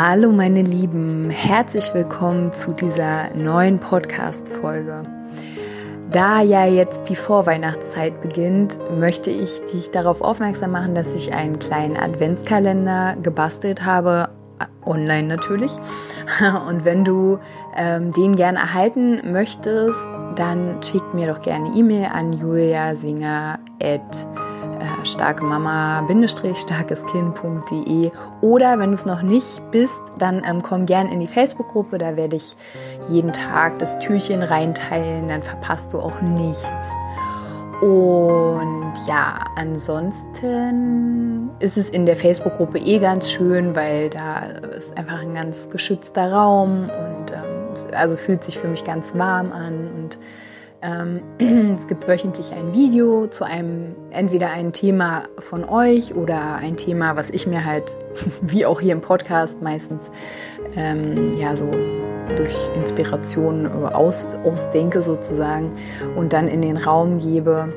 Hallo meine Lieben, herzlich willkommen zu dieser neuen Podcast-Folge. Da ja jetzt die Vorweihnachtszeit beginnt, möchte ich dich darauf aufmerksam machen, dass ich einen kleinen Adventskalender gebastelt habe, online natürlich. Und wenn du ähm, den gerne erhalten möchtest, dann schick mir doch gerne E-Mail an juliasinger@ äh, starkemama-starkeskind.de oder wenn du es noch nicht bist, dann ähm, komm gern in die Facebook-Gruppe, da werde ich jeden Tag das Türchen reinteilen, dann verpasst du auch nichts. Und ja, ansonsten ist es in der Facebook-Gruppe eh ganz schön, weil da ist einfach ein ganz geschützter Raum und ähm, also fühlt sich für mich ganz warm an und es gibt wöchentlich ein Video zu einem, entweder ein Thema von euch oder ein Thema, was ich mir halt, wie auch hier im Podcast meistens, ähm, ja, so durch Inspiration aus, ausdenke sozusagen und dann in den Raum gebe.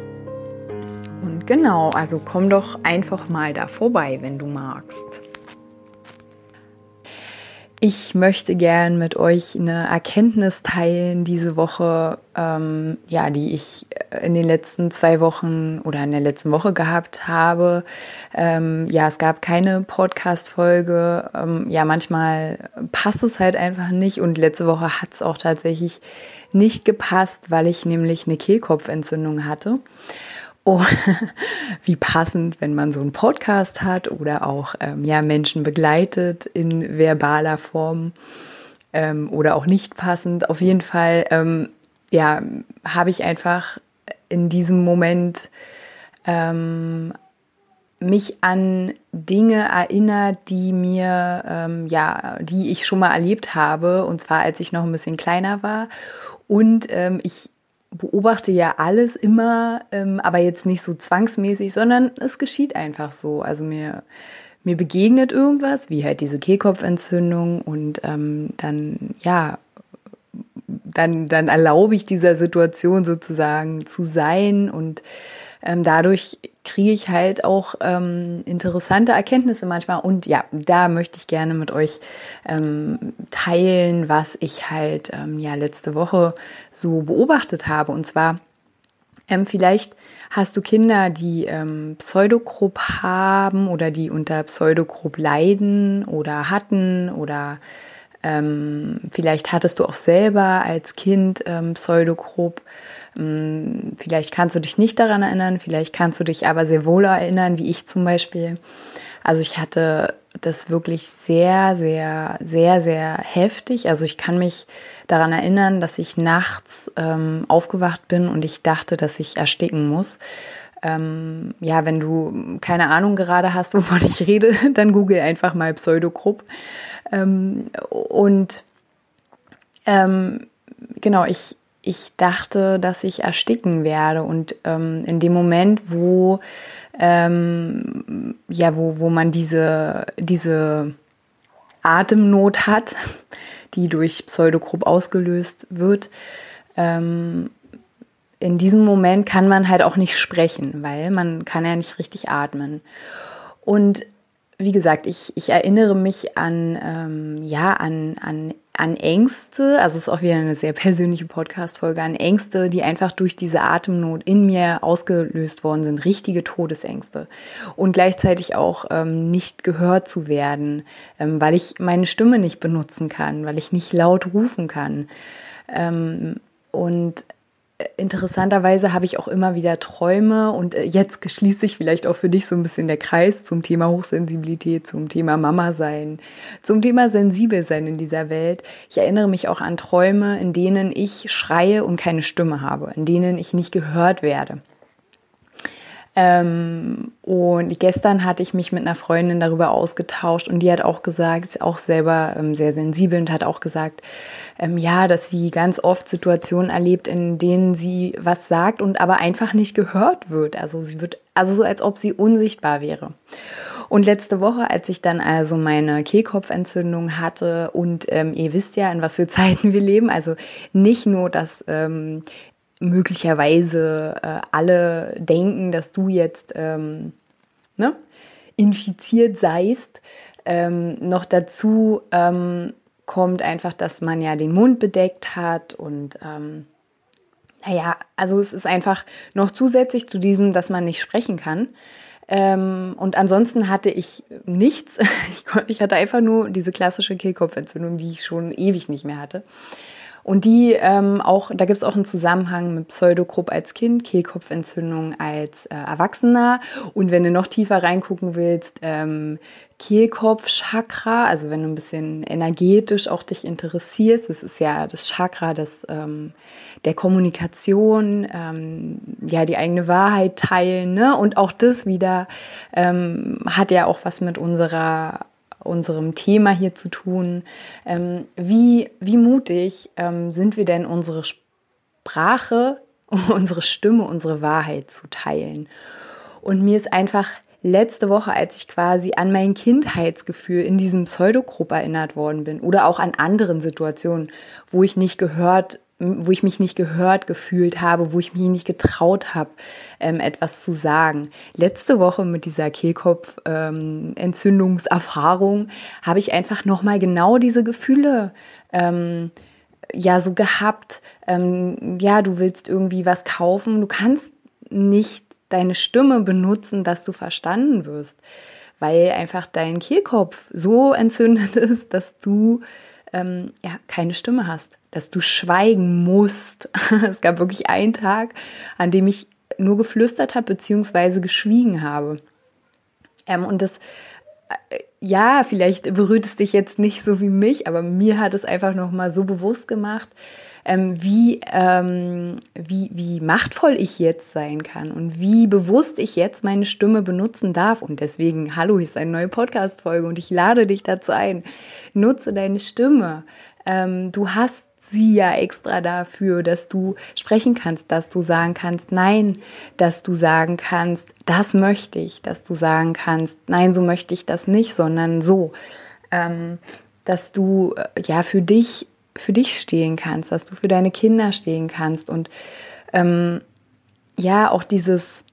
Und genau, also komm doch einfach mal da vorbei, wenn du magst. Ich möchte gern mit euch eine Erkenntnis teilen diese Woche, ähm, ja, die ich in den letzten zwei Wochen oder in der letzten Woche gehabt habe. Ähm, ja, es gab keine Podcast-Folge. Ähm, ja, manchmal passt es halt einfach nicht und letzte Woche hat es auch tatsächlich nicht gepasst, weil ich nämlich eine Kehlkopfentzündung hatte. Oh, wie passend, wenn man so einen Podcast hat oder auch ähm, ja, Menschen begleitet in verbaler Form ähm, oder auch nicht passend. Auf jeden Fall ähm, ja, habe ich einfach in diesem Moment ähm, mich an Dinge erinnert, die mir, ähm, ja, die ich schon mal erlebt habe, und zwar als ich noch ein bisschen kleiner war. Und ähm, ich beobachte ja alles immer, ähm, aber jetzt nicht so zwangsmäßig, sondern es geschieht einfach so. Also mir, mir begegnet irgendwas, wie halt diese Kehlkopfentzündung und ähm, dann, ja, dann, dann erlaube ich dieser Situation sozusagen zu sein und ähm, dadurch kriege ich halt auch ähm, interessante Erkenntnisse manchmal. Und ja, da möchte ich gerne mit euch ähm, teilen, was ich halt ähm, ja letzte Woche so beobachtet habe. Und zwar ähm, vielleicht hast du Kinder, die ähm, Pseudogrupp haben oder die unter Pseudogrupp leiden oder hatten oder ähm, vielleicht hattest du auch selber als Kind ähm, Pseudogrupp. Ähm, vielleicht kannst du dich nicht daran erinnern, vielleicht kannst du dich aber sehr wohl erinnern, wie ich zum Beispiel. Also ich hatte das wirklich sehr, sehr, sehr, sehr heftig. Also ich kann mich daran erinnern, dass ich nachts ähm, aufgewacht bin und ich dachte, dass ich ersticken muss. Ähm, ja, wenn du keine Ahnung gerade hast, wovon ich rede, dann google einfach mal Pseudogrupp. Ähm, und ähm, genau, ich, ich dachte, dass ich ersticken werde. Und ähm, in dem Moment, wo, ähm, ja, wo, wo man diese, diese Atemnot hat, die durch Pseudogrupp ausgelöst wird, ähm, in diesem Moment kann man halt auch nicht sprechen, weil man kann ja nicht richtig atmen. Und wie gesagt, ich, ich erinnere mich an, ähm, ja, an, an, an Ängste, also es ist auch wieder eine sehr persönliche Podcast-Folge, an Ängste, die einfach durch diese Atemnot in mir ausgelöst worden sind, richtige Todesängste. Und gleichzeitig auch ähm, nicht gehört zu werden, ähm, weil ich meine Stimme nicht benutzen kann, weil ich nicht laut rufen kann. Ähm, und interessanterweise habe ich auch immer wieder Träume und äh, jetzt schließt sich vielleicht auch für dich so ein bisschen der Kreis zum Thema Hochsensibilität, zum Thema Mama sein, zum Thema sensibel sein in dieser Welt. Ich erinnere mich auch an Träume, in denen ich schreie und keine Stimme habe, in denen ich nicht gehört werde. Ähm, und gestern hatte ich mich mit einer Freundin darüber ausgetauscht und die hat auch gesagt, ist auch selber ähm, sehr sensibel und hat auch gesagt, ähm, ja, dass sie ganz oft Situationen erlebt, in denen sie was sagt und aber einfach nicht gehört wird. Also sie wird, also so als ob sie unsichtbar wäre. Und letzte Woche, als ich dann also meine Kehlkopfentzündung hatte und ähm, ihr wisst ja, in was für Zeiten wir leben, also nicht nur, dass ähm, möglicherweise äh, alle denken, dass du jetzt ähm, ne, infiziert seist, ähm, noch dazu ähm, kommt einfach, dass man ja den Mund bedeckt hat und ähm, naja, also es ist einfach noch zusätzlich zu diesem, dass man nicht sprechen kann, ähm, und ansonsten hatte ich nichts. Ich, ich hatte einfach nur diese klassische Kehlkopfentzündung, die ich schon ewig nicht mehr hatte. Und die ähm, auch, da gibt es auch einen Zusammenhang mit Pseudogrupp als Kind, Kehlkopfentzündung als äh, Erwachsener. Und wenn du noch tiefer reingucken willst, ähm, Kehlkopfchakra, also wenn du ein bisschen energetisch auch dich interessierst, das ist ja das Chakra des, ähm, der Kommunikation, ähm, ja, die eigene Wahrheit teilen, ne? Und auch das wieder ähm, hat ja auch was mit unserer unserem Thema hier zu tun. Ähm, wie, wie mutig ähm, sind wir denn, unsere Sprache, unsere Stimme, unsere Wahrheit zu teilen? Und mir ist einfach letzte Woche, als ich quasi an mein Kindheitsgefühl in diesem Pseudogrupp erinnert worden bin oder auch an anderen Situationen, wo ich nicht gehört wo ich mich nicht gehört gefühlt habe, wo ich mich nicht getraut habe, ähm, etwas zu sagen. Letzte Woche mit dieser Kehlkopf-Entzündungserfahrung ähm, habe ich einfach nochmal genau diese Gefühle ähm, ja so gehabt. Ähm, ja, du willst irgendwie was kaufen, du kannst nicht deine Stimme benutzen, dass du verstanden wirst, weil einfach dein Kehlkopf so entzündet ist, dass du ähm, ja, keine Stimme hast, dass du schweigen musst. es gab wirklich einen Tag, an dem ich nur geflüstert habe beziehungsweise geschwiegen habe. Ähm, und das, äh, ja, vielleicht berührt es dich jetzt nicht so wie mich, aber mir hat es einfach nochmal so bewusst gemacht, ähm, wie, ähm, wie, wie machtvoll ich jetzt sein kann und wie bewusst ich jetzt meine Stimme benutzen darf. Und deswegen, hallo, ist eine neue Podcast-Folge und ich lade dich dazu ein. Nutze deine Stimme. Ähm, du hast sie ja extra dafür, dass du sprechen kannst, dass du sagen kannst, nein, dass du sagen kannst, das möchte ich, dass du sagen kannst, nein, so möchte ich das nicht, sondern so. Ähm, dass du äh, ja für dich für dich stehen kannst, dass du für deine Kinder stehen kannst und ähm, ja, auch dieses,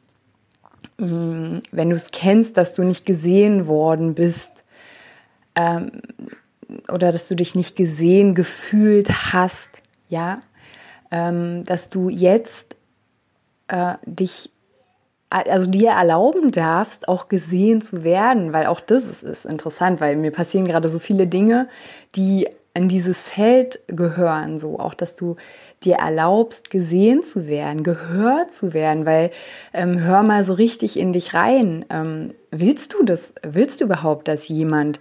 mh, mm, wenn du es kennst, dass du nicht gesehen worden bist ähm, oder dass du dich nicht gesehen gefühlt hast, ja, ähm, dass du jetzt äh, dich also dir erlauben darfst, auch gesehen zu werden, weil auch das ist, ist interessant, weil mir passieren gerade so viele Dinge, die in dieses Feld gehören, so auch, dass du dir erlaubst, gesehen zu werden, gehört zu werden, weil ähm, hör mal so richtig in dich rein. Ähm, willst du das? Willst du überhaupt, dass jemand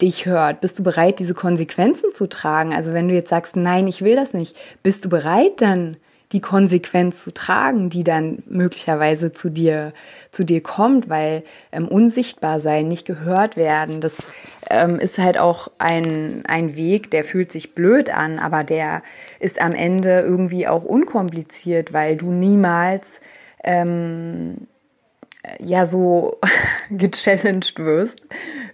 dich hört? Bist du bereit, diese Konsequenzen zu tragen? Also wenn du jetzt sagst, nein, ich will das nicht, bist du bereit dann die Konsequenz zu tragen, die dann möglicherweise zu dir, zu dir kommt, weil ähm, unsichtbar sein, nicht gehört werden, das ähm, ist halt auch ein, ein Weg, der fühlt sich blöd an, aber der ist am Ende irgendwie auch unkompliziert, weil du niemals ähm, ja so gechallenged wirst,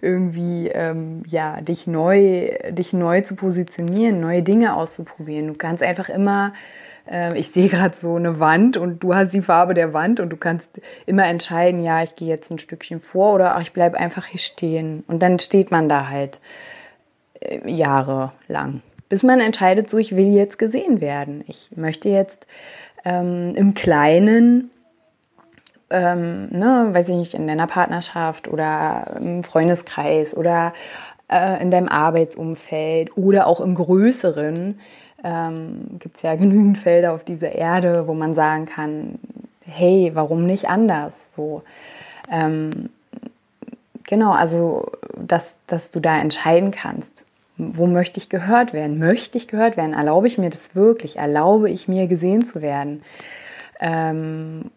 irgendwie ähm, ja dich neu, dich neu zu positionieren, neue Dinge auszuprobieren. Du kannst einfach immer äh, ich sehe gerade so eine Wand und du hast die Farbe der Wand und du kannst immer entscheiden, ja, ich gehe jetzt ein Stückchen vor oder ach, ich bleibe einfach hier stehen. Und dann steht man da halt äh, jahrelang, bis man entscheidet, so, ich will jetzt gesehen werden. Ich möchte jetzt ähm, im Kleinen ähm, ne, weiß ich nicht, in deiner Partnerschaft oder im Freundeskreis oder äh, in deinem Arbeitsumfeld oder auch im Größeren ähm, gibt es ja genügend Felder auf dieser Erde, wo man sagen kann, hey, warum nicht anders? So, ähm, genau, also dass, dass du da entscheiden kannst, wo möchte ich gehört werden? Möchte ich gehört werden? Erlaube ich mir das wirklich? Erlaube ich mir gesehen zu werden? Ähm,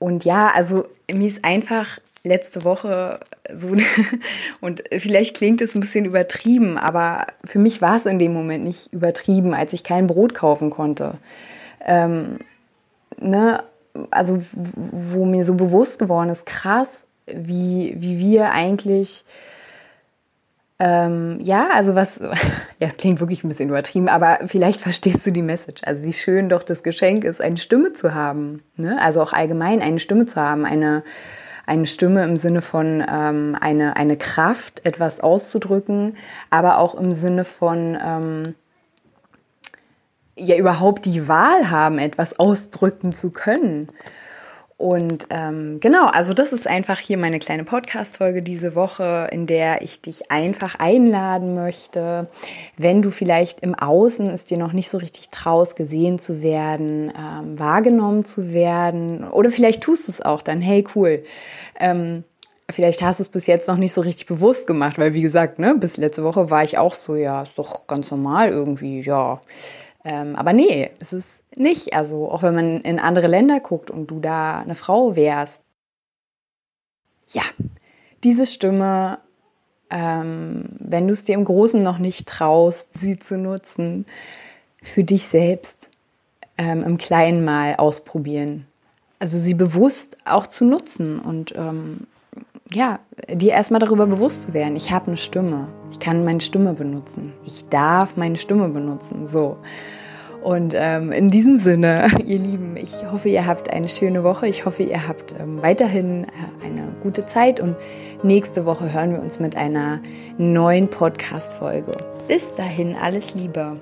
und ja, also mir ist einfach letzte Woche so, und vielleicht klingt es ein bisschen übertrieben, aber für mich war es in dem Moment nicht übertrieben, als ich kein Brot kaufen konnte. Ähm, ne? Also, wo mir so bewusst geworden ist, krass, wie, wie wir eigentlich ähm, ja, also was, ja, es klingt wirklich ein bisschen übertrieben, aber vielleicht verstehst du die Message. Also wie schön doch das Geschenk ist, eine Stimme zu haben. Ne? Also auch allgemein eine Stimme zu haben, eine, eine Stimme im Sinne von ähm, eine, eine Kraft, etwas auszudrücken, aber auch im Sinne von ähm, ja überhaupt die Wahl haben, etwas ausdrücken zu können. Und ähm, genau, also das ist einfach hier meine kleine Podcast-Folge diese Woche, in der ich dich einfach einladen möchte, wenn du vielleicht im Außen es dir noch nicht so richtig traust, gesehen zu werden, ähm, wahrgenommen zu werden, oder vielleicht tust du es auch dann, hey cool. Ähm, vielleicht hast du es bis jetzt noch nicht so richtig bewusst gemacht, weil wie gesagt, ne, bis letzte Woche war ich auch so, ja, ist doch ganz normal irgendwie, ja. Ähm, aber nee, es ist nicht. Also auch wenn man in andere Länder guckt und du da eine Frau wärst. Ja, diese Stimme, ähm, wenn du es dir im Großen noch nicht traust, sie zu nutzen, für dich selbst ähm, im Kleinen mal ausprobieren. Also sie bewusst auch zu nutzen und ähm, ja, dir erstmal darüber bewusst zu werden, ich habe eine Stimme, ich kann meine Stimme benutzen, ich darf meine Stimme benutzen, so. Und ähm, in diesem Sinne, ihr Lieben, ich hoffe, ihr habt eine schöne Woche. Ich hoffe, ihr habt ähm, weiterhin äh, eine gute Zeit. Und nächste Woche hören wir uns mit einer neuen Podcast-Folge. Bis dahin, alles Liebe.